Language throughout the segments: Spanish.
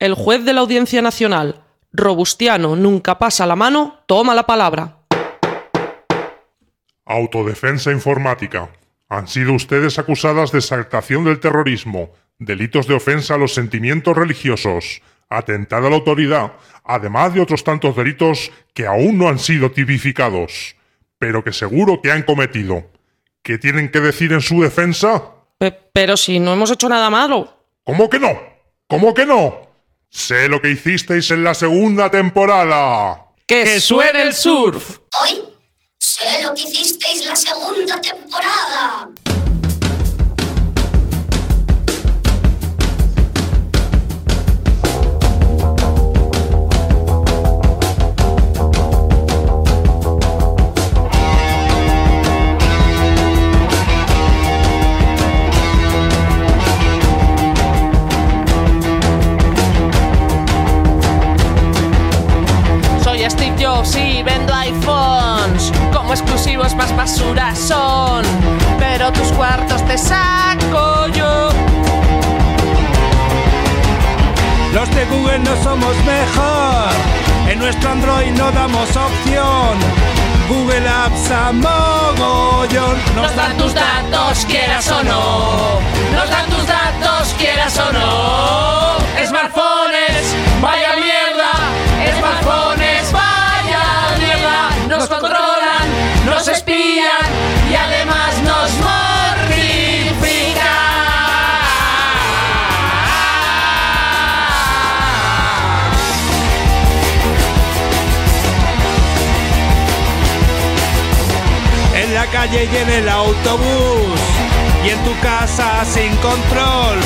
El juez de la Audiencia Nacional, Robustiano, nunca pasa la mano, toma la palabra. Autodefensa informática. Han sido ustedes acusadas de exaltación del terrorismo, delitos de ofensa a los sentimientos religiosos, atentado a la autoridad, además de otros tantos delitos que aún no han sido tipificados, pero que seguro que han cometido. ¿Qué tienen que decir en su defensa? Pe- pero si no hemos hecho nada malo. ¿Cómo que no? ¿Cómo que no? Sé lo que hicisteis en la segunda temporada. ¡Que suene el surf! Hoy sé lo que hicisteis la segunda temporada. Mogollón. Nos dan tus datos, quieras o no. Nos dan tus datos, quieras o no. Smartphones, vaya mierda. Calle y en el autobús. Y en tu casa sin control.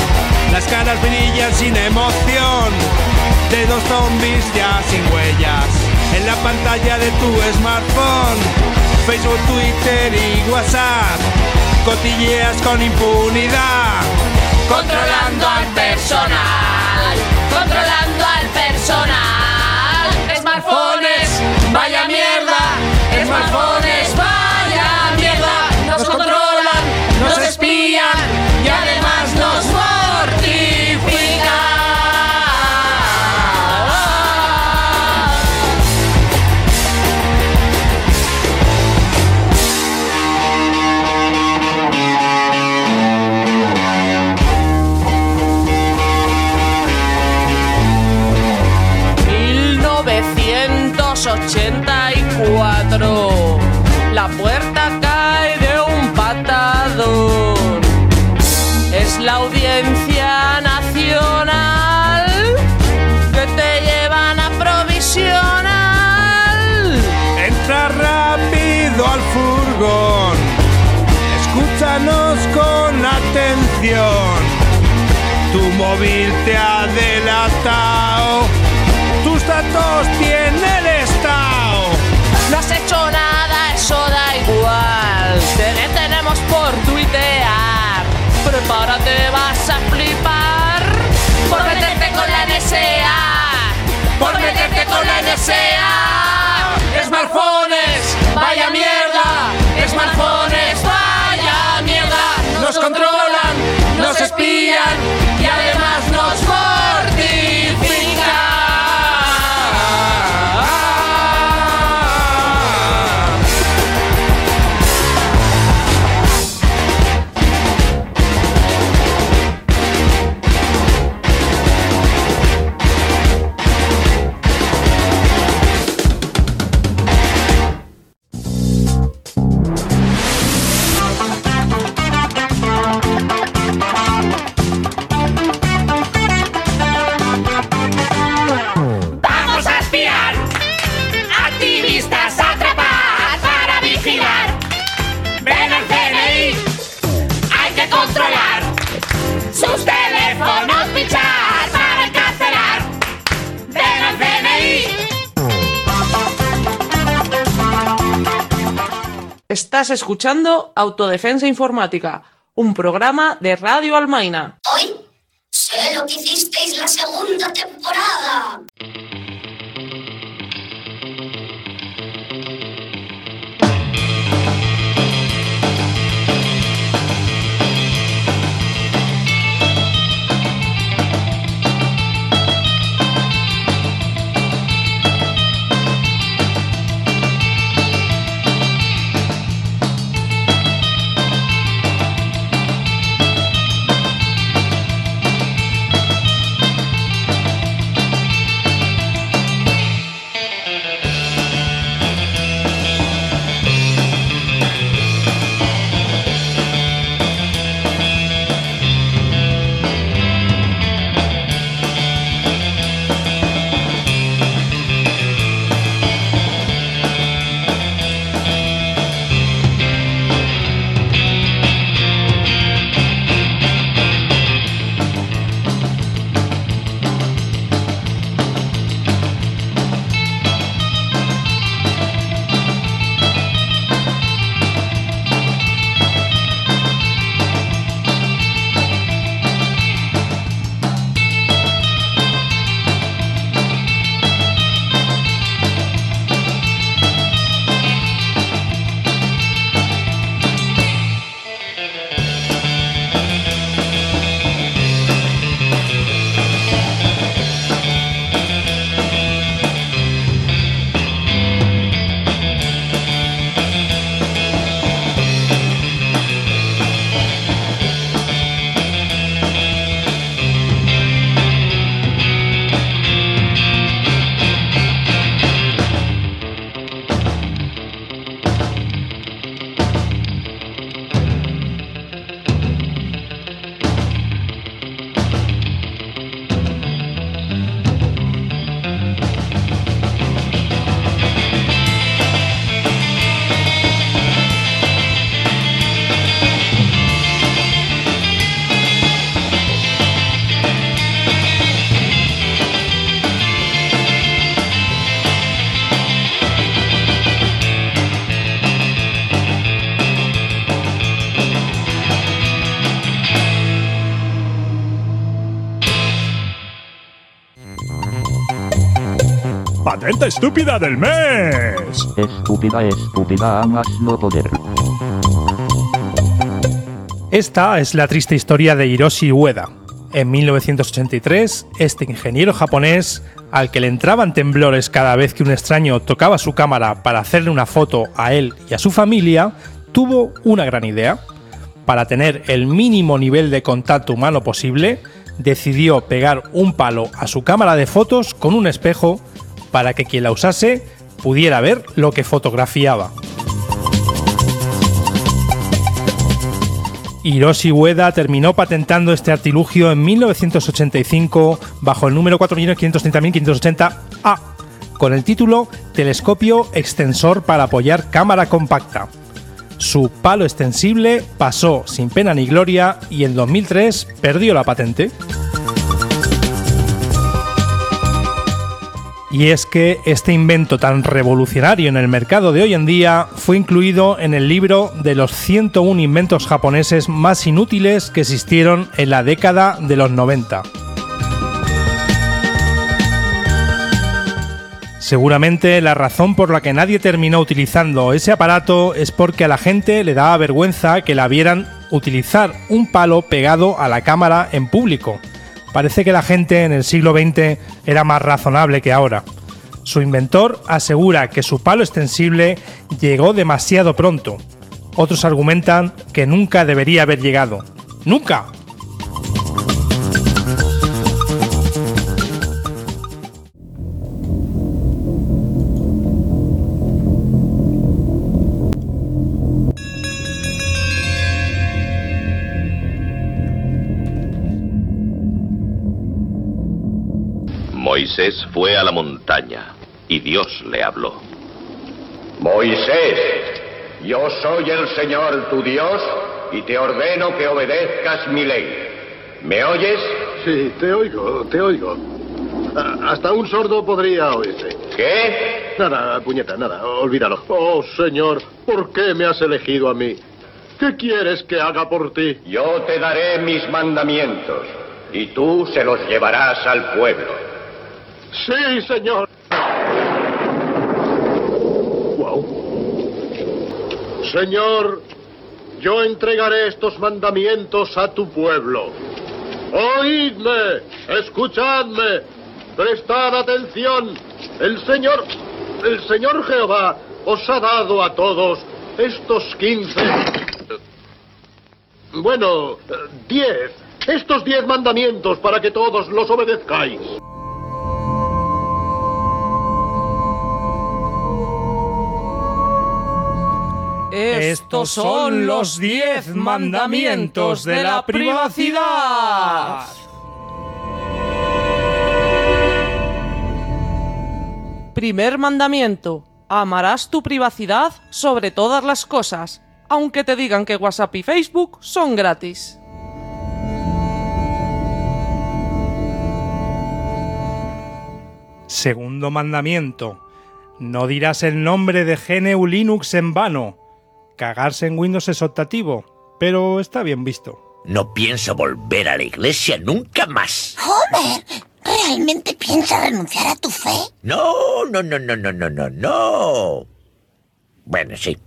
Las caras brillan sin emoción. De dos zombies ya sin huellas. En la pantalla de tu smartphone. Facebook, Twitter y WhatsApp. Cotilleas con impunidad. Controlando al personal, móvil te ha delatado. Tus datos tiene el Estado. No has hecho nada, eso da igual. Te detenemos por tuitear. Prepárate, vas a flipar. Por meterte con la NSA. Por meterte con la NSA. Smartphones, vaya mierda. Smartphones, vaya mierda. Nos controlan, nos espían Estás escuchando Autodefensa Informática, un programa de Radio Almaina. Hoy sé lo que hicisteis la segunda temporada. Patente estúpida del mes. Estúpida, estúpida, a más no poder. Esta es la triste historia de Hiroshi Ueda. En 1983, este ingeniero japonés, al que le entraban temblores cada vez que un extraño tocaba su cámara para hacerle una foto a él y a su familia, tuvo una gran idea. Para tener el mínimo nivel de contacto humano posible, decidió pegar un palo a su cámara de fotos con un espejo para que quien la usase pudiera ver lo que fotografiaba. Hiroshi Ueda terminó patentando este artilugio en 1985 bajo el número 4.530.580A, con el título Telescopio extensor para apoyar cámara compacta. Su palo extensible pasó sin pena ni gloria y en 2003 perdió la patente. Y es que este invento tan revolucionario en el mercado de hoy en día fue incluido en el libro de los 101 inventos japoneses más inútiles que existieron en la década de los 90. Seguramente la razón por la que nadie terminó utilizando ese aparato es porque a la gente le daba vergüenza que la vieran utilizar un palo pegado a la cámara en público Parece que la gente en el siglo XX era más razonable que ahora. Su inventor asegura que su palo extensible llegó demasiado pronto. Otros argumentan que nunca debería haber llegado. ¡Nunca! Moisés fue a la montaña y Dios le habló. Moisés, yo soy el Señor tu Dios y te ordeno que obedezcas mi ley. ¿Me oyes? Sí, te oigo, te oigo. A- Hasta un sordo podría oírte. ¿Qué? Nada, puñeta, nada, olvídalo. Oh, señor, ¿por qué me has elegido a mí? ¿Qué quieres que haga por ti? Yo te daré mis mandamientos y tú se los llevarás al pueblo. Sí, señor. Wow. Señor, yo entregaré estos mandamientos a tu pueblo. Oídme, escuchadme, prestad atención. El Señor, el Señor Jehová os ha dado a todos estos quince, bueno, diez, estos diez mandamientos para que todos los obedezcáis. Estos son los diez mandamientos de la privacidad. Primer mandamiento. Amarás tu privacidad sobre todas las cosas, aunque te digan que WhatsApp y Facebook son gratis. Segundo mandamiento. No dirás el nombre de GNU Linux en vano. Cagarse en Windows es optativo, pero está bien visto. No pienso volver a la iglesia nunca más. Homer, ¿realmente piensas renunciar a tu fe? No, no, no, no, no, no, no, no. Bueno, sí.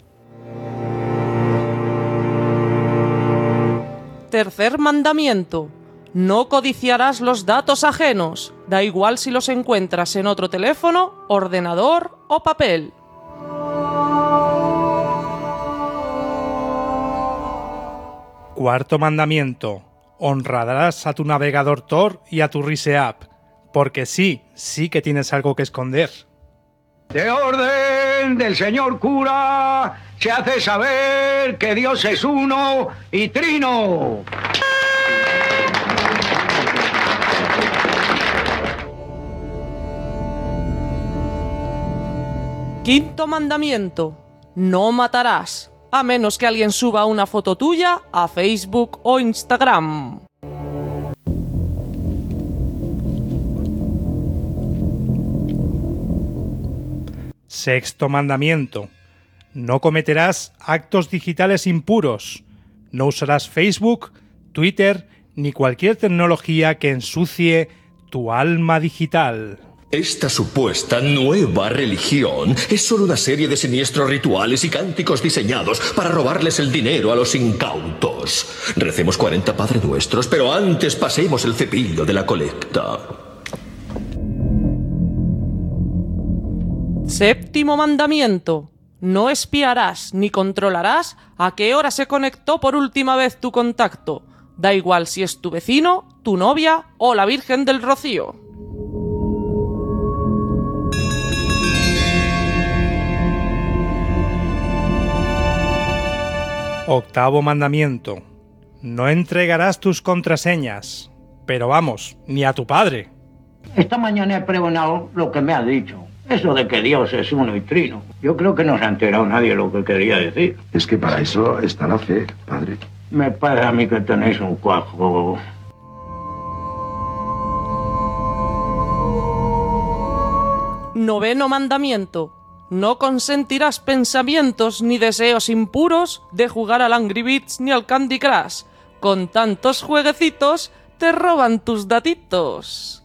Tercer mandamiento. No codiciarás los datos ajenos, da igual si los encuentras en otro teléfono, ordenador o papel. Cuarto mandamiento. Honrarás a tu navegador Tor y a tu Rise App, porque sí, sí que tienes algo que esconder. De orden del señor cura se hace saber que Dios es uno y trino. Quinto mandamiento. No matarás, a menos que alguien suba una foto tuya a Facebook o Instagram. Sexto mandamiento. No cometerás actos digitales impuros. No usarás Facebook, Twitter ni cualquier tecnología que ensucie tu alma digital. Esta supuesta nueva religión es solo una serie de siniestros rituales y cánticos diseñados para robarles el dinero a los incautos. Recemos 40 Padre Nuestros, pero antes pasemos el cepillo de la colecta. Séptimo mandamiento. No espiarás ni controlarás a qué hora se conectó por última vez tu contacto. Da igual si es tu vecino, tu novia o la Virgen del Rocío. Octavo mandamiento. No entregarás tus contraseñas. Pero vamos, ni a tu padre. Esta mañana he pregonado lo que me ha dicho. Eso de que Dios es uno y trino. Yo creo que no se ha enterado nadie lo que quería decir. Es que para eso está la fe, padre. Me parece a mí que tenéis un cuajo. Noveno mandamiento. No consentirás pensamientos ni deseos impuros de jugar al Angry Beats ni al Candy Crush. Con tantos jueguecitos te roban tus datitos.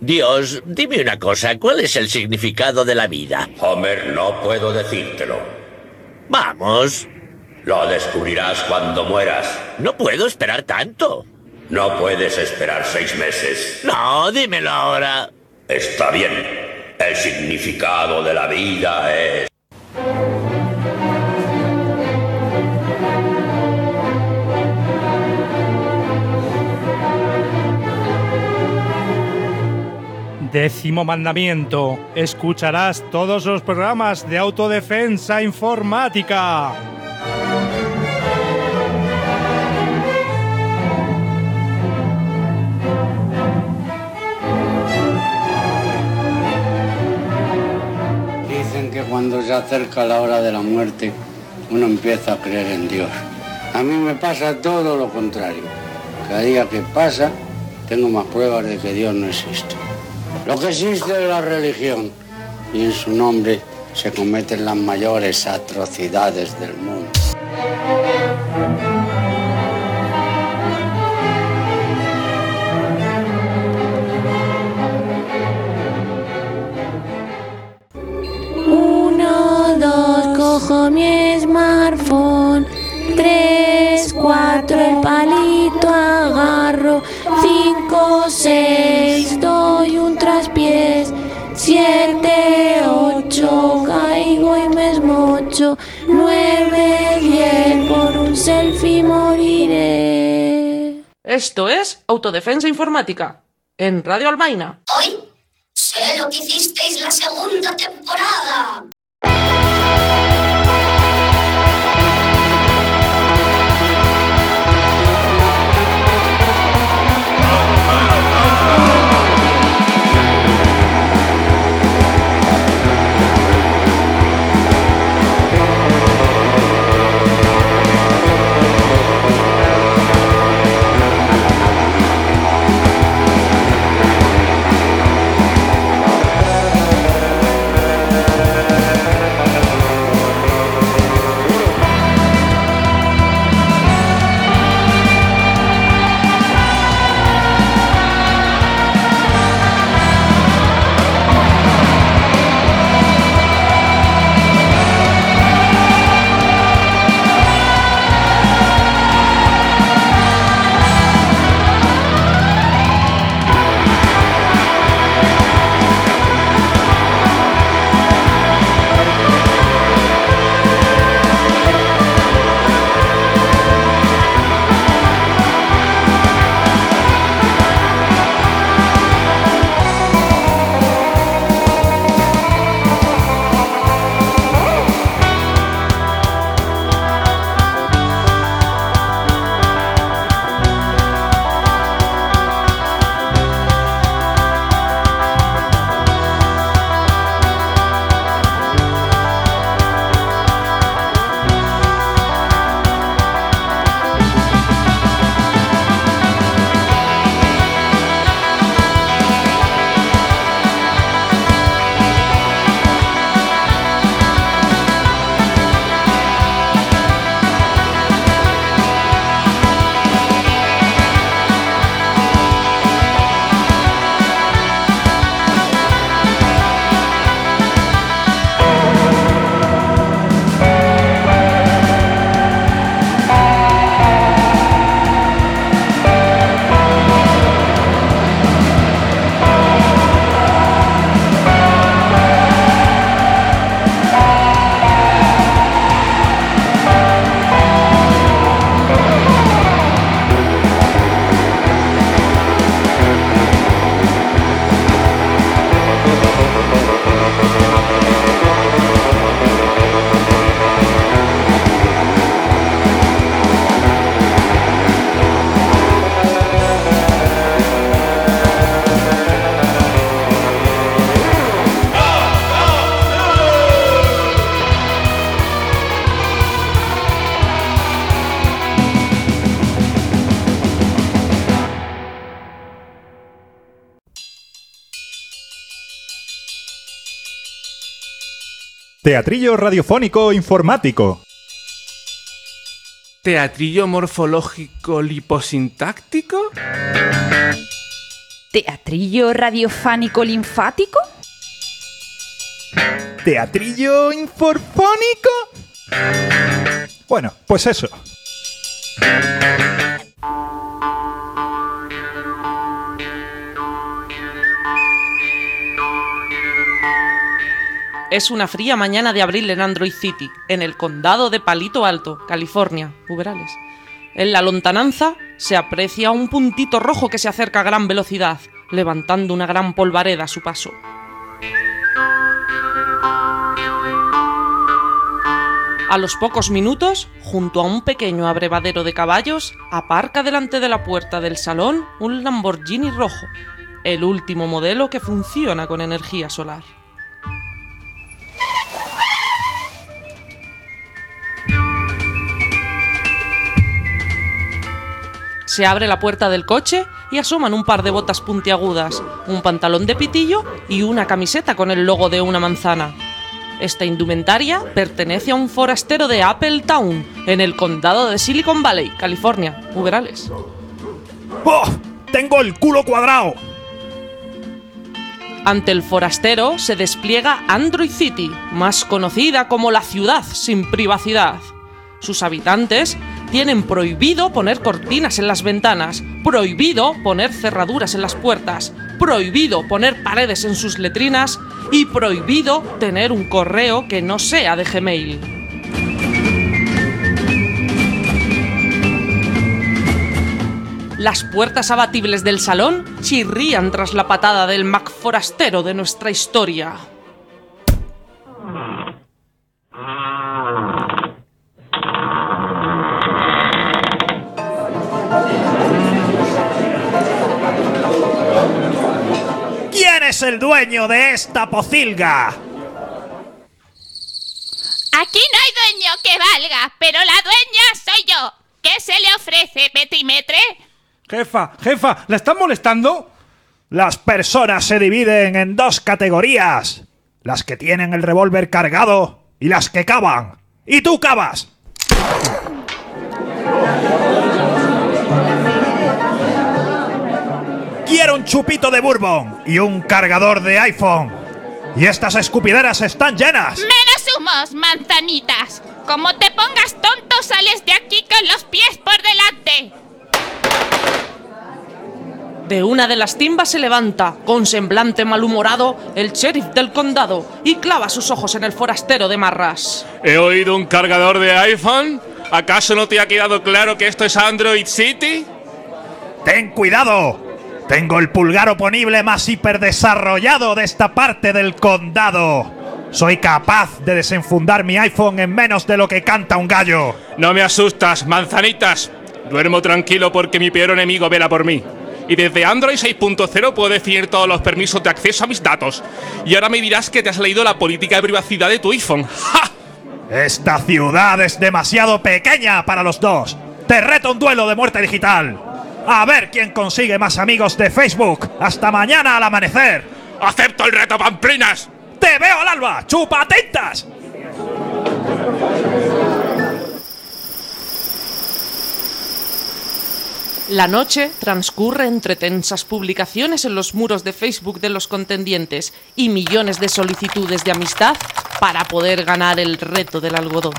Dios, dime una cosa, ¿cuál es el significado de la vida? Homer, no puedo decírtelo. Vamos. Lo descubrirás cuando mueras. No puedo esperar tanto. No puedes esperar seis meses. No, dímelo ahora. Está bien. El significado de la vida es... Décimo mandamiento. Escucharás todos los programas de autodefensa informática. Cuando se acerca la hora de la muerte, uno empieza a creer en Dios. A mí me pasa todo lo contrario. Cada día que pasa, tengo más pruebas de que Dios no existe. Lo que existe es la religión. y en su nombre se cometen las mayores atrocidades del mundo. Esto es Autodefensa Informática, en Radio Albaina. Hoy sé lo que hicisteis la segunda temporada. Teatrillo radiofónico informático. ¿Teatrillo morfológico liposintáctico? ¿Teatrillo radiofánico linfático? ¿Teatrillo inforfónico? Bueno, pues eso. Es una fría mañana de abril en Android City, en el condado de Palito Alto, California, Uberales. En la lontananza se aprecia un puntito rojo que se acerca a gran velocidad, levantando una gran polvareda a su paso. A los pocos minutos, junto a un pequeño abrevadero de caballos, aparca delante de la puerta del salón un Lamborghini rojo, el último modelo que funciona con energía solar. Se abre la puerta del coche y asoman un par de botas puntiagudas, un pantalón de pitillo y una camiseta con el logo de una manzana. Esta indumentaria pertenece a un forastero de Appletown, en el condado de Silicon Valley, California. Uberales. ¡Oh! ¡Tengo el culo cuadrado! Ante el forastero se despliega Android City, más conocida como la ciudad sin privacidad. Sus habitantes tienen prohibido poner cortinas en las ventanas, prohibido poner cerraduras en las puertas, prohibido poner paredes en sus letrinas y prohibido tener un correo que no sea de Gmail. Las puertas abatibles del salón chirrían tras la patada del Mac forastero de nuestra historia. Es el dueño de esta pocilga? Aquí no hay dueño que valga, pero la dueña soy yo. ¿Qué se le ofrece, Petimetre? Jefa, jefa, ¿la están molestando? Las personas se dividen en dos categorías. Las que tienen el revólver cargado y las que cavan. ¡Y tú cavas! Quiero un chupito de bourbon y un cargador de iPhone. Y estas escupideras están llenas. Menos humos, manzanitas. Como te pongas tonto, sales de aquí con los pies por delante. De una de las timbas se levanta, con semblante malhumorado, el sheriff del condado y clava sus ojos en el forastero de Marras. He oído un cargador de iPhone. ¿Acaso no te ha quedado claro que esto es Android City? ¡Ten cuidado! Tengo el pulgar oponible más hiperdesarrollado de esta parte del condado. Soy capaz de desenfundar mi iPhone en menos de lo que canta un gallo. No me asustas, manzanitas. Duermo tranquilo porque mi peor enemigo vela por mí. Y desde Android 6.0 puedo definir todos los permisos de acceso a mis datos. Y ahora me dirás que te has leído la política de privacidad de tu iPhone. ¡Ja! Esta ciudad es demasiado pequeña para los dos. Te reto un duelo de muerte digital. A ver quién consigue más amigos de Facebook. Hasta mañana al amanecer. ¡Acepto el reto, pamplinas! ¡Te veo al alba! ¡Chupatintas! La noche transcurre entre tensas publicaciones en los muros de Facebook de los contendientes y millones de solicitudes de amistad para poder ganar el reto del algodón.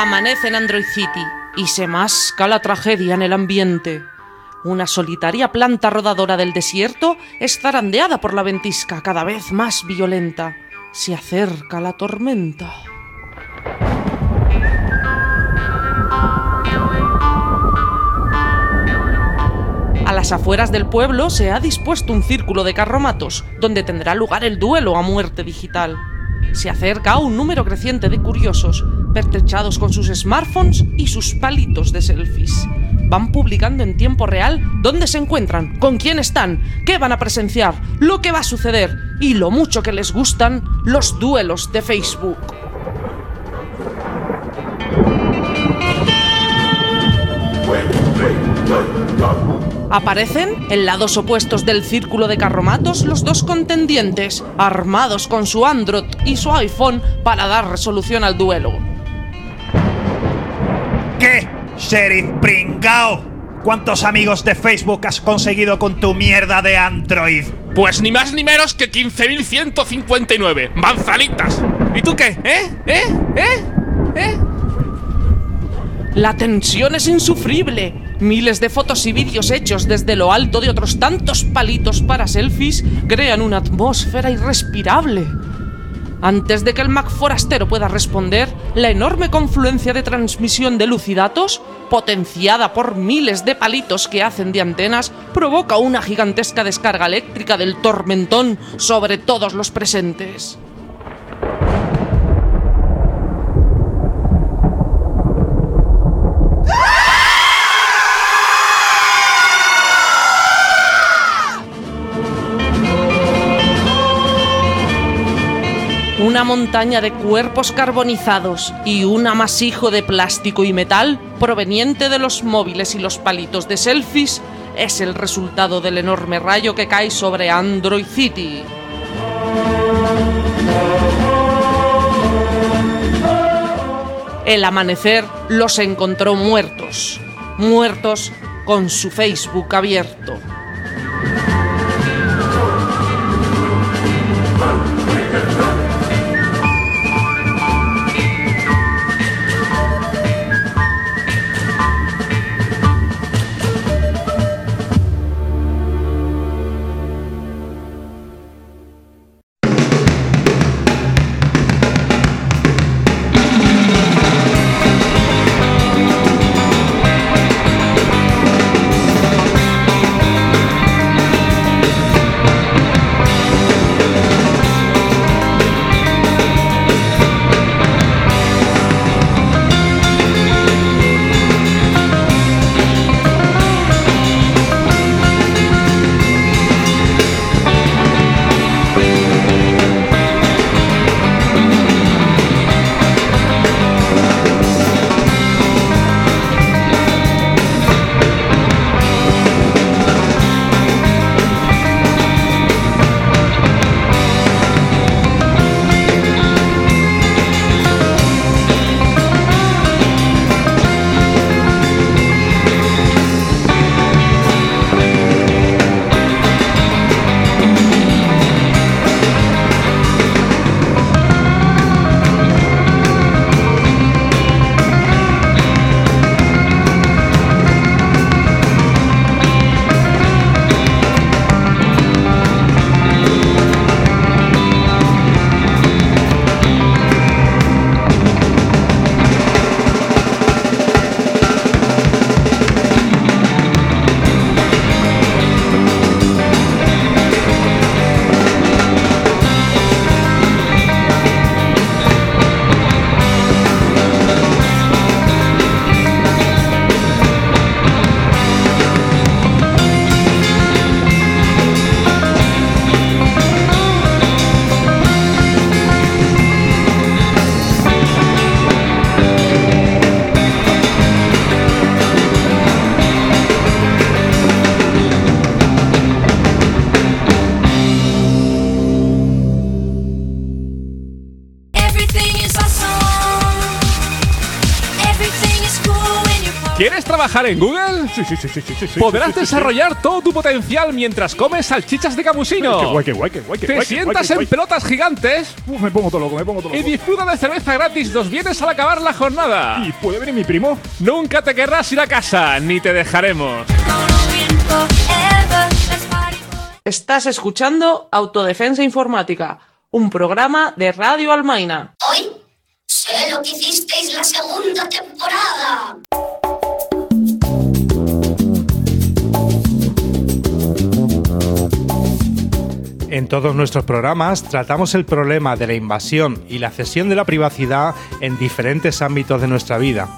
Amanece en Android City y se masca la tragedia en el ambiente. Una solitaria planta rodadora del desierto es zarandeada por la ventisca cada vez más violenta. Se acerca la tormenta. A las afueras del pueblo se ha dispuesto un círculo de carromatos, donde tendrá lugar el duelo a muerte digital. Se acerca un número creciente de curiosos, pertrechados con sus smartphones y sus palitos de selfies. Van publicando en tiempo real dónde se encuentran, con quién están, qué van a presenciar, lo que va a suceder y lo mucho que les gustan los duelos de Facebook. Aparecen en lados opuestos del círculo de carromatos los dos contendientes, armados con su Android y su iPhone para dar resolución al duelo. ¿Qué? Sheriff Pringao. ¿Cuántos amigos de Facebook has conseguido con tu mierda de Android? Pues ni más ni menos que 15.159. ¡Manzanitas! ¿Y tú qué? ¿Eh? ¿Eh? ¿Eh? ¿Eh? La tensión es insufrible. Miles de fotos y vídeos hechos desde lo alto de otros tantos palitos para selfies crean una atmósfera irrespirable. Antes de que el Mac forastero pueda responder, la enorme confluencia de transmisión de luz y datos, potenciada por miles de palitos que hacen de antenas, provoca una gigantesca descarga eléctrica del tormentón sobre todos los presentes. Una montaña de cuerpos carbonizados y un amasijo de plástico y metal proveniente de los móviles y los palitos de selfies es el resultado del enorme rayo que cae sobre Android City. El amanecer los encontró muertos, muertos con su Facebook abierto. Trabajar en Google? Sí, sí, sí, sí, sí, Podrás sí, sí, sí. desarrollar todo tu potencial mientras comes salchichas de camusino. Qué guay, qué guay, qué guay, Te sientas en guay. pelotas gigantes Uf, me pongo todo loco, me pongo todo y loco. disfruta de cerveza gratis dos bienes al acabar la jornada. ¿Y puede venir mi primo? Nunca te querrás ir a casa, ni te dejaremos. Estás escuchando Autodefensa Informática, un programa de Radio Almaina. Hoy sé lo que hicisteis la segunda temporada. En todos nuestros programas tratamos el problema de la invasión y la cesión de la privacidad en diferentes ámbitos de nuestra vida.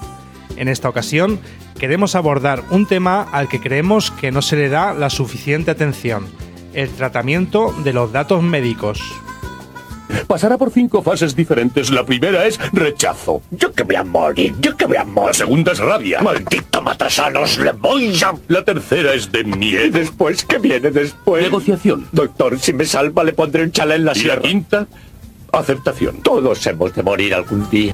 En esta ocasión queremos abordar un tema al que creemos que no se le da la suficiente atención, el tratamiento de los datos médicos. Pasará por cinco fases diferentes. La primera es rechazo. Yo que voy a morir, yo que voy a morir. La segunda es rabia. Maldito matasanos, le voy a... La tercera es de miedo. ¿Y después qué viene después? Negociación. Doctor, si me salva le pondré un chalé en la sierra. Y la quinta, aceptación. Todos hemos de morir algún día.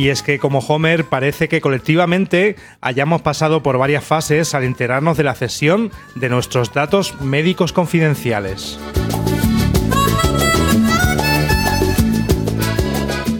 Y es que como Homer parece que colectivamente hayamos pasado por varias fases al enterarnos de la cesión de nuestros datos médicos confidenciales.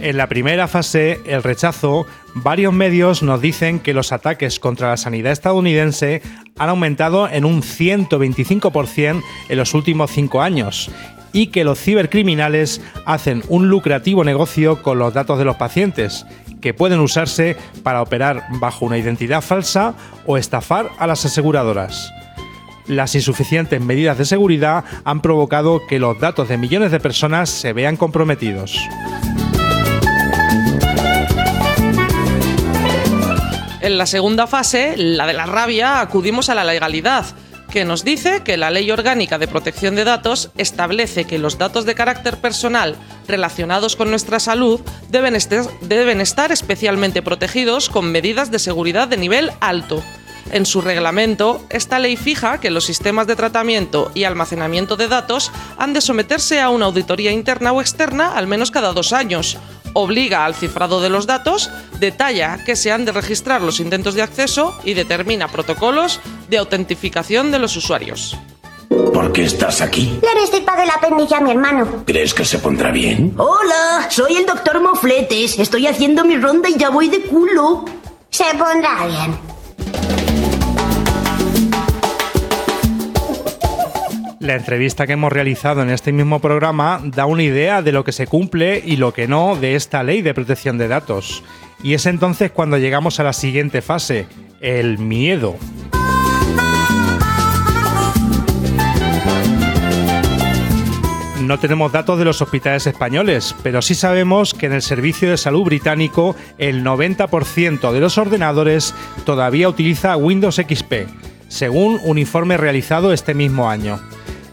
En la primera fase, el rechazo, varios medios nos dicen que los ataques contra la sanidad estadounidense han aumentado en un 125% en los últimos cinco años y que los cibercriminales hacen un lucrativo negocio con los datos de los pacientes, que pueden usarse para operar bajo una identidad falsa o estafar a las aseguradoras. Las insuficientes medidas de seguridad han provocado que los datos de millones de personas se vean comprometidos. En la segunda fase, la de la rabia, acudimos a la legalidad. Que nos dice que la Ley Orgánica de Protección de Datos establece que los datos de carácter personal relacionados con nuestra salud deben, estar especialmente protegidos con medidas de seguridad de nivel alto. En su reglamento, esta ley fija que los sistemas de tratamiento y almacenamiento de datos han de someterse a una auditoría interna o externa al menos cada dos años. Obliga al cifrado de los datos, detalla que se han de registrar los intentos de acceso y determina protocolos de autentificación de los usuarios. ¿Por qué estás aquí? Le destipado el apéndice a mi hermano. ¿Crees que se pondrá bien? Hola, soy el doctor Mofletes. Estoy haciendo mi ronda y ya voy de culo. Se pondrá bien. La entrevista que hemos realizado en este mismo programa da una idea de lo que se cumple y lo que no de esta ley de protección de datos. Y es entonces cuando llegamos a la siguiente fase, el miedo. No tenemos datos de los hospitales españoles, pero sí sabemos que en el Servicio de Salud británico el 90% de los ordenadores todavía utiliza Windows XP, según un informe realizado este mismo año.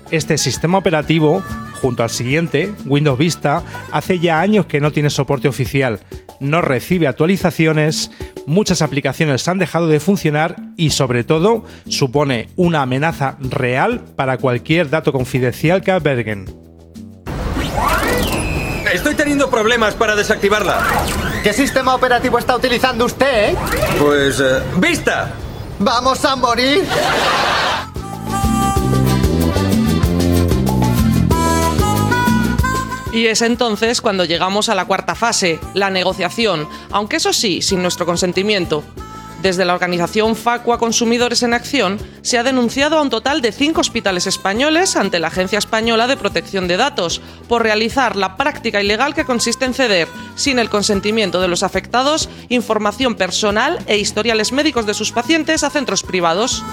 Este sistema operativo, junto al siguiente, Windows Vista, hace ya años que no tiene soporte oficial, no recibe actualizaciones, muchas aplicaciones han dejado de funcionar y sobre todo supone una amenaza real para cualquier dato confidencial que alberguen. Estoy teniendo problemas para desactivarla. ¿Qué sistema operativo está utilizando usted, eh? Pues... eh, ¡Vista! ¿Vamos a morir? Y es entonces cuando llegamos a la cuarta fase, la negociación, aunque eso sí, sin nuestro consentimiento. Desde la organización Facua Consumidores en Acción se ha denunciado a un total de cinco hospitales españoles ante la Agencia Española de Protección de Datos por realizar la práctica ilegal que consiste en ceder, sin el consentimiento de los afectados, información personal e historiales médicos de sus pacientes a centros privados.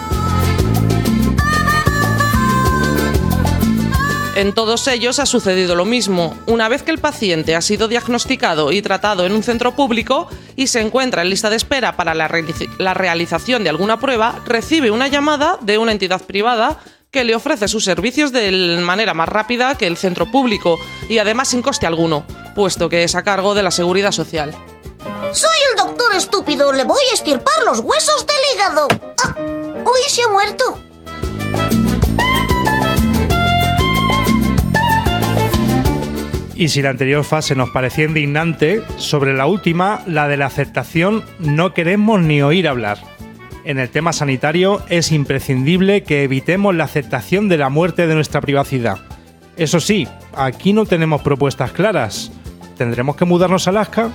En todos ellos ha sucedido lo mismo. Una vez que el paciente ha sido diagnosticado y tratado en un centro público y se encuentra en lista de espera para la, realización de alguna prueba, recibe una llamada de una entidad privada que le ofrece sus servicios de manera más rápida que el centro público y además sin coste alguno, puesto que es a cargo de la seguridad social. Soy el doctor estúpido. Le voy a estirpar los huesos del hígado. Ah, uy, se ha muerto. Y si la anterior fase nos parecía indignante, sobre la última, la de la aceptación, no queremos ni oír hablar. En el tema sanitario es imprescindible que evitemos la aceptación de la muerte de nuestra privacidad. Eso sí, aquí no tenemos propuestas claras. ¿Tendremos que mudarnos a Alaska?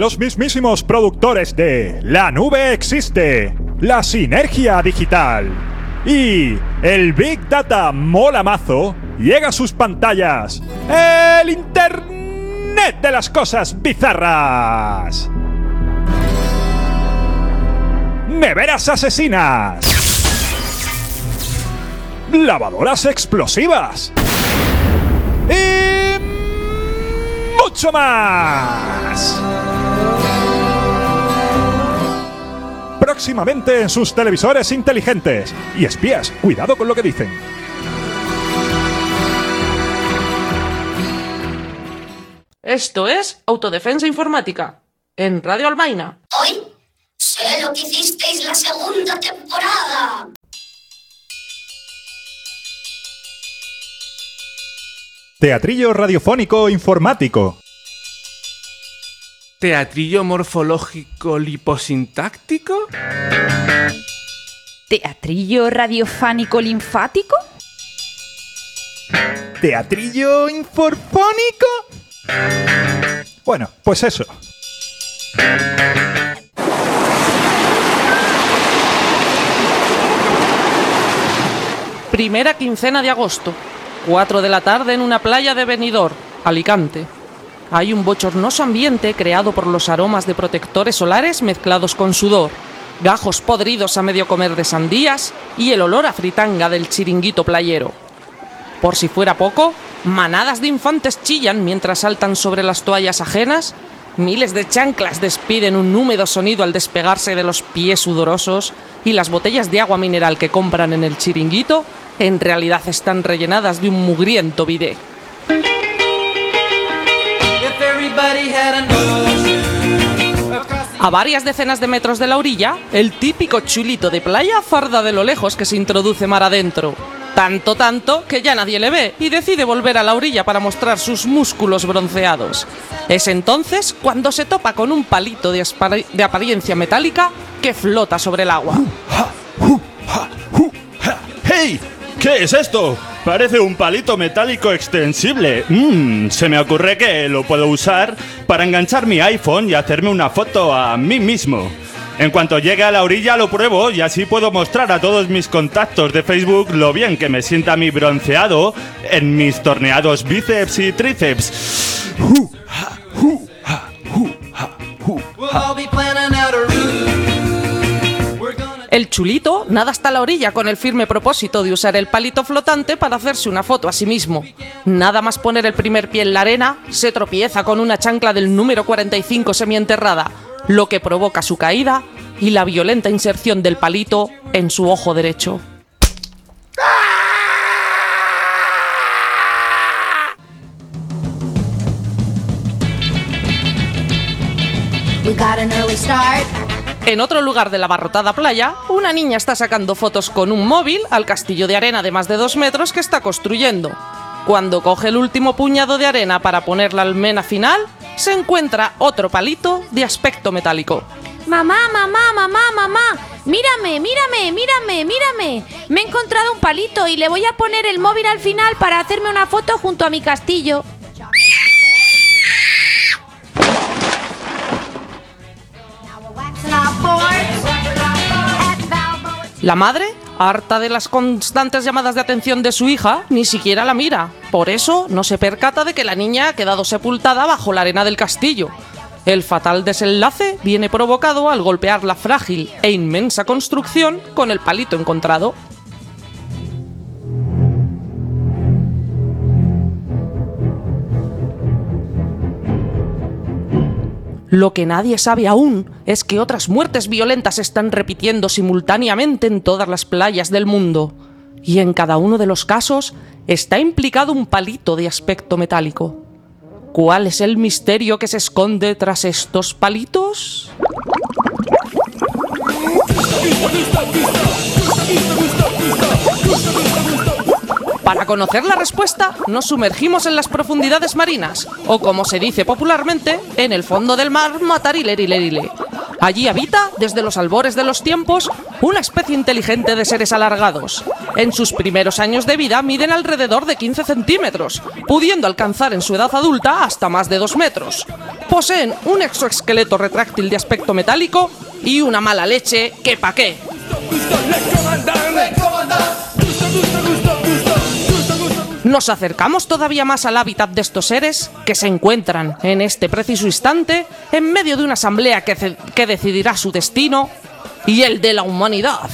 Los mismísimos productores de La Nube Existe, La Sinergia Digital y El Big Data Mola Mazo, llega a sus pantallas el Internet de las Cosas Bizarras. Neveras asesinas. Lavadoras explosivas. Y mucho más. Próximamente en sus televisores inteligentes. Y espías, cuidado con lo que dicen. Esto es Autodefensa Informática, en Radio Almaina. Hoy sé lo que hicisteis la segunda temporada. Teatrillo radiofónico informático. ¿Teatrillo morfológico liposintáctico? ¿Teatrillo radiofánico linfático? ¿Teatrillo inforfónico? Bueno, pues eso. Primera quincena de agosto, 4 de la tarde en una playa de Benidorm, Alicante. Hay un bochornoso ambiente creado por los aromas de protectores solares mezclados con sudor, gajos podridos a medio comer de sandías y el olor a fritanga del chiringuito playero. Por si fuera poco, manadas de infantes chillan mientras saltan sobre las toallas ajenas, miles de chanclas despiden un húmedo sonido al despegarse de los pies sudorosos y las botellas de agua mineral que compran en el chiringuito en realidad están rellenadas de un mugriento bidet. A varias decenas de metros de la orilla, el típico chulito de playa farda de lo lejos que se introduce mar adentro. Tanto, tanto, que ya nadie le ve y decide volver a la orilla para mostrar sus músculos bronceados. Es entonces cuando se topa con un palito de, apariencia metálica que flota sobre el agua. ¡Hey! ¿Qué es esto? Parece un palito metálico extensible. Mmm, se me ocurre que lo puedo usar para enganchar mi iPhone y hacerme una foto a mí mismo. En cuanto llegue a la orilla lo pruebo y así puedo mostrar a todos mis contactos de Facebook lo bien que me sienta mi bronceado en mis torneados bíceps y tríceps. El chulito nada hasta la orilla con el firme propósito de usar el palito flotante para hacerse una foto a sí mismo. Nada más poner el primer pie en la arena, se tropieza con una chancla del número 45 semienterrada, lo que provoca su caída y la violenta inserción del palito en su ojo derecho. En otro lugar de la abarrotada playa, una niña está sacando fotos con un móvil al castillo de arena de más de dos metros que está construyendo. Cuando coge el último puñado de arena para poner la almena final, se encuentra otro palito de aspecto metálico. Mamá, mamá, mamá, mamá. Mírame, mírame, mírame, mírame. Me he encontrado un palito y le voy a poner el móvil al final para hacerme una foto junto a mi castillo. La madre, harta de las constantes llamadas de atención de su hija, ni siquiera la mira. Por eso no se percata de que la niña ha quedado sepultada bajo la arena del castillo. El fatal desenlace viene provocado al golpear la frágil e inmensa construcción con el palito encontrado. Lo que nadie sabe aún es que otras muertes violentas se están repitiendo simultáneamente en todas las playas del mundo. Y en cada uno de los casos está implicado un palito de aspecto metálico. ¿Cuál es el misterio que se esconde tras estos palitos? Para conocer la respuesta, nos sumergimos en las profundidades marinas, o como se dice popularmente, en el fondo del mar matarilerile. Allí habita, desde los albores de los tiempos, una especie inteligente de seres alargados. En sus primeros años de vida miden alrededor de 15 centímetros, pudiendo alcanzar en su edad adulta hasta más de 2 metros. Poseen un exoesqueleto retráctil de aspecto metálico y una mala leche que pa' qué. Nos acercamos todavía más al hábitat de estos seres que se encuentran en este preciso instante en medio de una asamblea que, que decidirá su destino y el de la humanidad.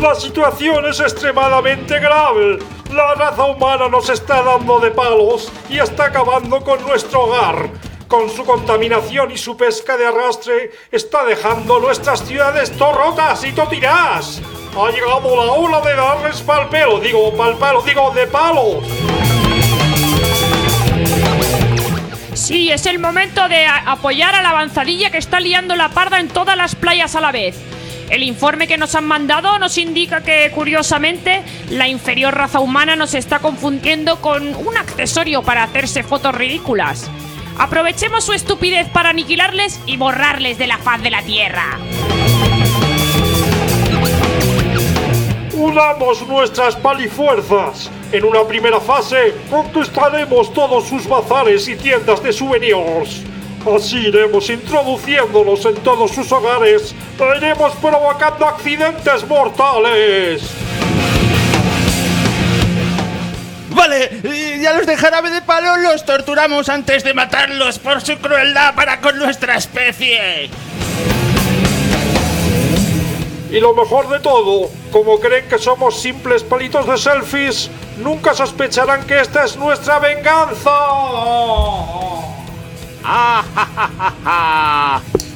La situación es extremadamente grave. La raza humana nos está dando de palos y está acabando con nuestro hogar. Con su contaminación y su pesca de arrastre, está dejando nuestras ciudades torrotas y totirás. Ha llegado la hora de darles pal pelo, digo pal palo, digo de palos. Sí, es el momento de apoyar a la avanzadilla que está liando la parda en todas las playas a la vez. El informe que nos han mandado nos indica que, curiosamente, la inferior raza humana nos está confundiendo con un accesorio para hacerse fotos ridículas. Aprovechemos su estupidez para aniquilarles y borrarles de la faz de la Tierra. Unamos nuestras palifuerzas. En una primera fase, conquistaremos todos sus bazares y tiendas de souvenirs. Así iremos introduciéndolos en todos sus hogares iremos provocando accidentes mortales. Vale, y ya los de jarabe de palo los torturamos antes de matarlos por su crueldad para con nuestra especie. Y lo mejor de todo, como creen que somos simples palitos de selfies, nunca sospecharán que esta es nuestra venganza.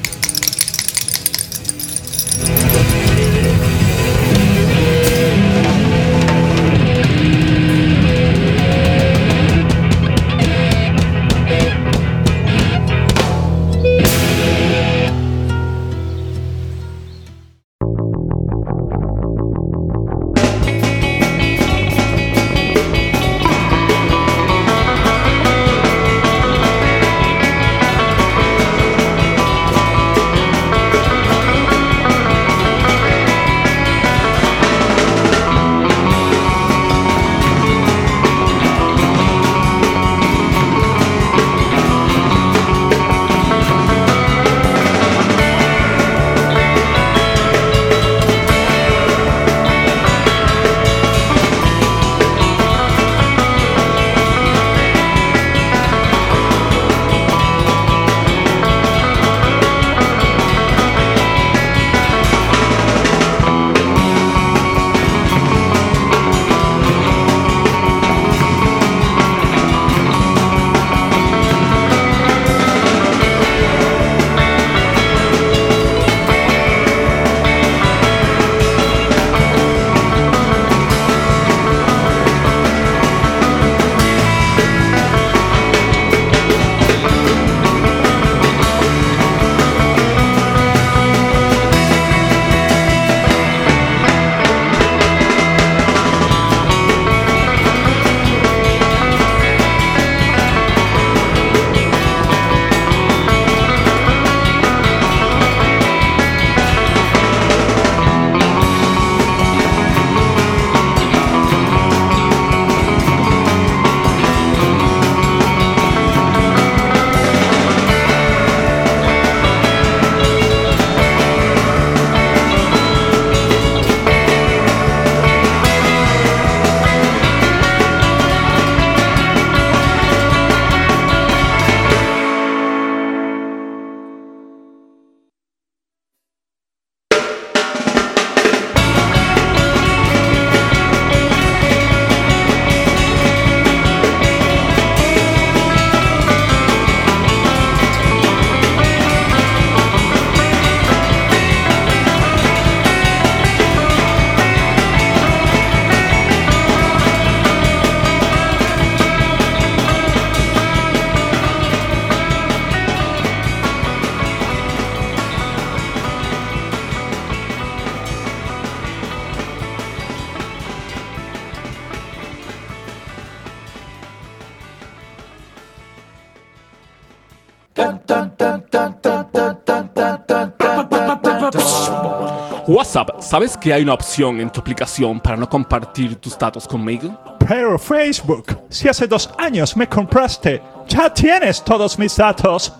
¿sabes que hay una opción en tu aplicación para no compartir tus datos conmigo? Pero Facebook, si hace dos años me compraste, ya tienes todos mis datos.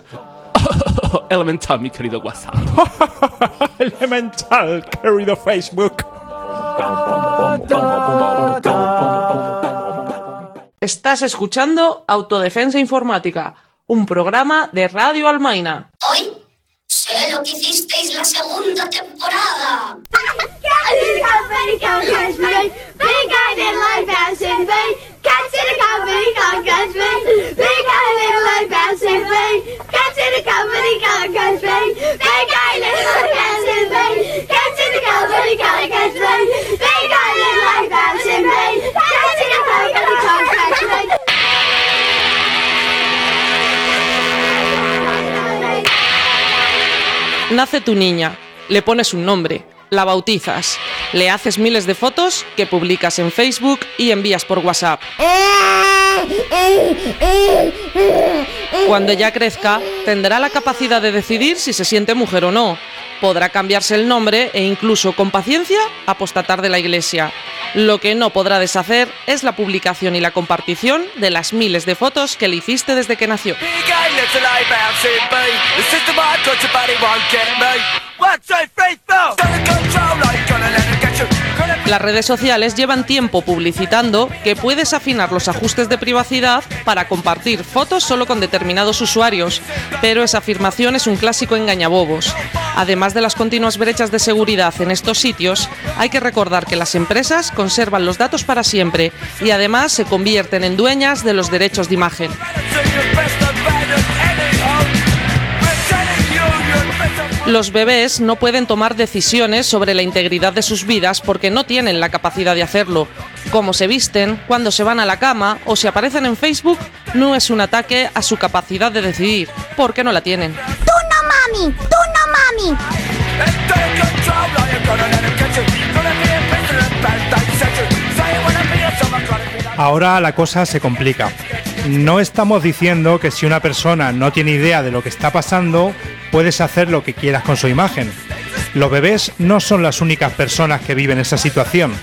Elemental, mi querido WhatsApp. Elemental, querido Facebook. Estás escuchando Autodefensa Informática, un programa de Radio Almaina. Hoy Sé lo que hicisteis la segunda temporada. Cats in the company can't catch me. Big guy didn't guy catch in the company catch me. Nace tu niña, le pones un nombre, la bautizas, le haces miles de fotos que publicas en Facebook y envías por WhatsApp. Cuando ya crezca, tendrá la capacidad de decidir si se siente mujer o no. Podrá cambiarse el nombre e incluso, con paciencia, apostatar de la iglesia. Lo que no podrá deshacer es la publicación y la compartición de las miles de fotos que le hiciste desde que nació. Las redes sociales llevan tiempo publicitando que puedes afinar los ajustes de privacidad para compartir fotos solo con determinados usuarios, pero esa afirmación es un clásico engañabobos. Además de las continuas brechas de seguridad en estos sitios, hay que recordar que las empresas conservan los datos para siempre y además se convierten en dueñas de los derechos de imagen. Los bebés no pueden tomar decisiones sobre la integridad de sus vidas porque no tienen la capacidad de hacerlo. Cómo se visten, cuándo se van a la cama o si aparecen en Facebook no es un ataque a su capacidad de decidir, porque no la tienen. ¡Tú no, mami! ¡Tú no, mami! Ahora la cosa se complica. No estamos diciendo que si una persona no tiene idea de lo que está pasando, puedes hacer lo que quieras con su imagen. Los bebés no son las únicas personas que viven esa situación.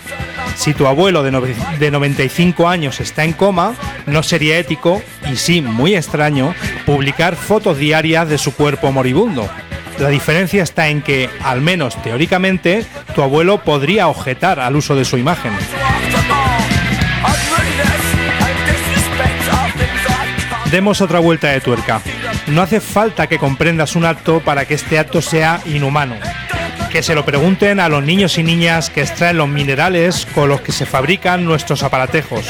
Si tu abuelo de, de 95 años está en coma, no sería ético, y sí muy extraño, publicar fotos diarias de su cuerpo moribundo. La diferencia está en que, al menos teóricamente, tu abuelo podría objetar al uso de su imagen. Demos otra vuelta de tuerca. No hace falta que comprendas un acto para que este acto sea inhumano. Que se lo pregunten a los niños y niñas que extraen los minerales con los que se fabrican nuestros aparatejos.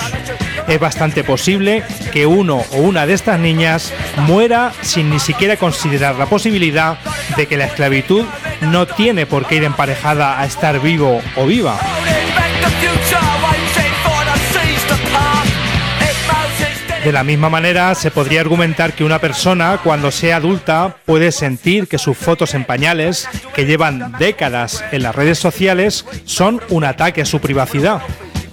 Es bastante posible que uno o una de estas niñas muera sin ni siquiera considerar la posibilidad de que la esclavitud no tiene por qué ir emparejada a estar vivo o viva. De la misma manera, se podría argumentar que una persona, cuando sea adulta, puede sentir que sus fotos en pañales, que llevan décadas en las redes sociales, son un ataque a su privacidad.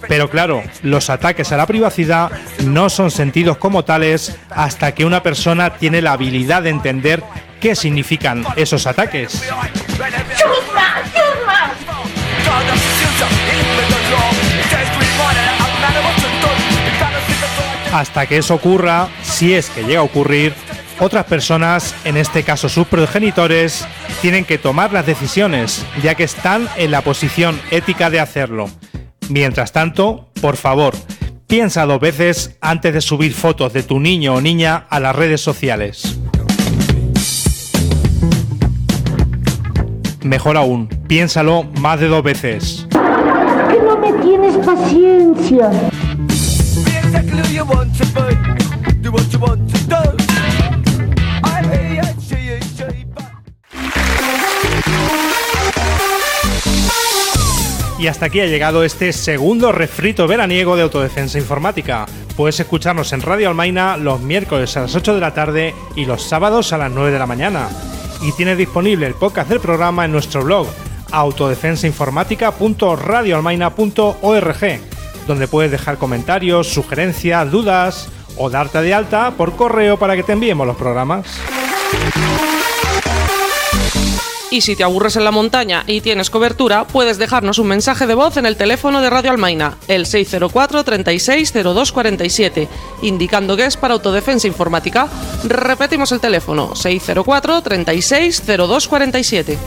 Pero claro, los ataques a la privacidad no son sentidos como tales hasta que una persona tiene la habilidad de entender qué significan esos ataques. Hasta que eso ocurra, si es que llega a ocurrir, otras personas, en este caso sus progenitores, tienen que tomar las decisiones, ya que están en la posición ética de hacerlo. Mientras tanto, por favor, piensa dos veces antes de subir fotos de tu niño o niña a las redes sociales. Mejor aún, piénsalo más de dos veces. No me tienes paciencia. Y hasta aquí ha llegado este segundo refrito veraniego de autodefensa informática. Puedes escucharnos en Radio Almaina los miércoles a las 8 de la tarde y los sábados a las 9 de la mañana. Y tienes disponible el podcast del programa en nuestro blog autodefensainformática.radioalmaina.org, donde puedes dejar comentarios, sugerencias, dudas o darte de alta por correo para que te enviemos los programas. Y si te aburres en la montaña y tienes cobertura, puedes dejarnos un mensaje de voz en el teléfono de Radio Almaina, el 604 36 02 47, indicando que es para autodefensa informática. Repetimos el teléfono, 604 36 02 47.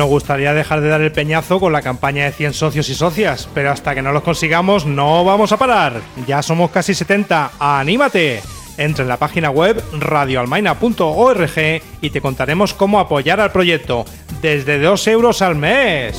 Nos gustaría dejar de dar el peñazo con la campaña de 100 socios y socias, pero hasta que no los consigamos no vamos a parar. Ya somos casi 70. ¡Anímate! Entra en la página web radioalmaina.org y te contaremos cómo apoyar al proyecto desde 2 euros al mes.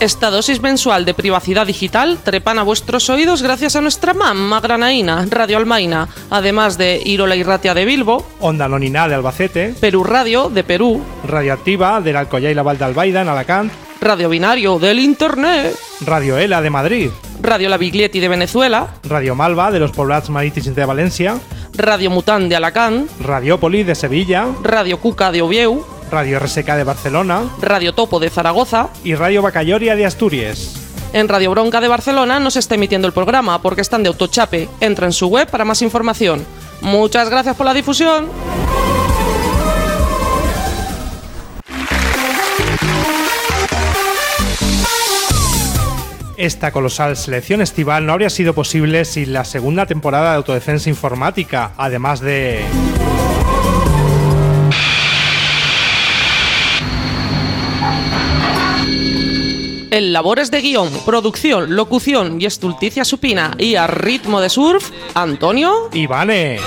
Esta dosis mensual de privacidad digital trepan a vuestros oídos gracias a nuestra mamá granaína, Radio Almaina, además de Irola y Ratia de Bilbo, Onda Nonina de Albacete, Perú Radio de Perú, Radioactiva del Alcoyá y la Val de Albaida en Alacant, Radio Binario del Internet, Radio Ela de Madrid, Radio La Biglietti de Venezuela, Radio Malva de los Poblats Marítims de Valencia, Radio Mutant de Alacant, Radiópolis de Sevilla, Radio Cuca de Ovieu, Radio RSK de Barcelona Radio Topo de Zaragoza y Radio Bacayoria de Asturias. En Radio Bronca de Barcelona no se está emitiendo el programa porque están de autochape. Entra en su web para más información. Muchas gracias por la difusión. Esta colosal selección estival no habría sido posible sin la segunda temporada de Autodefensa Informática, además de... En labores de guion, producción, locución y estulticia supina y a ritmo de surf, Antonio Ivane.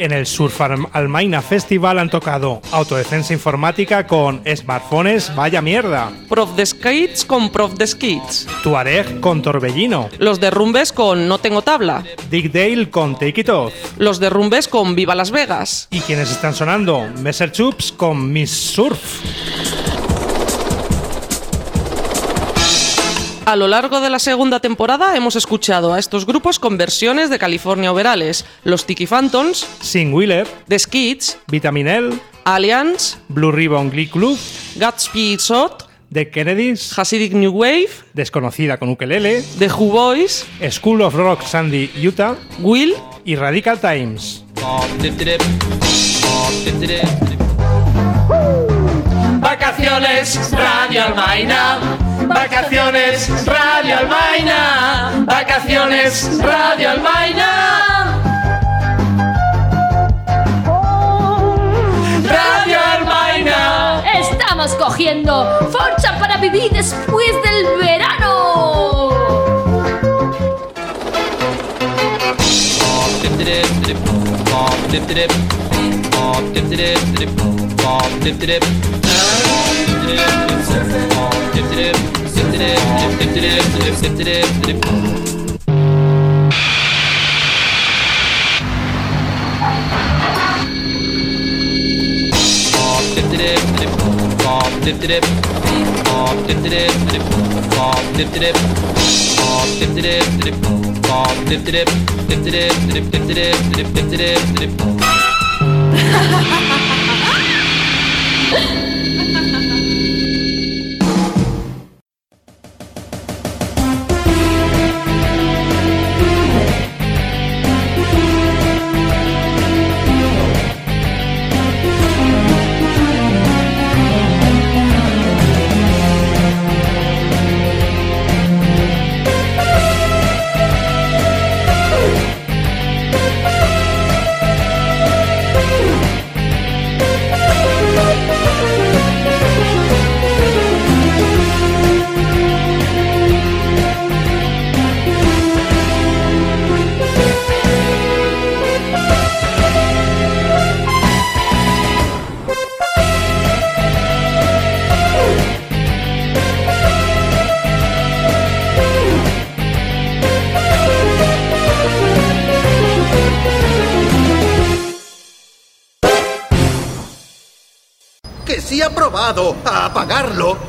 En el Surf Al- Almaina Festival han tocado Autodefensa Informática con Smartphones Vaya Mierda, Prof de Skates con Prof de Skates, Tuareg con Torbellino, los derrumbes con No Tengo Tabla, Dick Dale con Take It Off. Los derrumbes con Viva Las Vegas, y quienes están sonando Messer Chups con Miss Surf. A lo largo de la segunda temporada hemos escuchado a estos grupos con versiones de California Overales, los Tiki Phantoms, Sing Wheeler, The Skids, Vitamin L, Alliance, Blue Ribbon Glee Club, Gatsby Shot, The Kennedys, Hasidic New Wave, Desconocida con Ukelele, The Who Boys, School of Rock Sandy Utah Will, y Radical Times. Vacaciones Radio Almaina. Vacaciones Radio Almaina. Vacaciones Radio Almaina. Radio Almaina. Estamos cogiendo fuerza para vivir después del verano. Que sí ha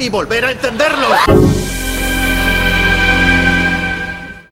y volver a encenderlo.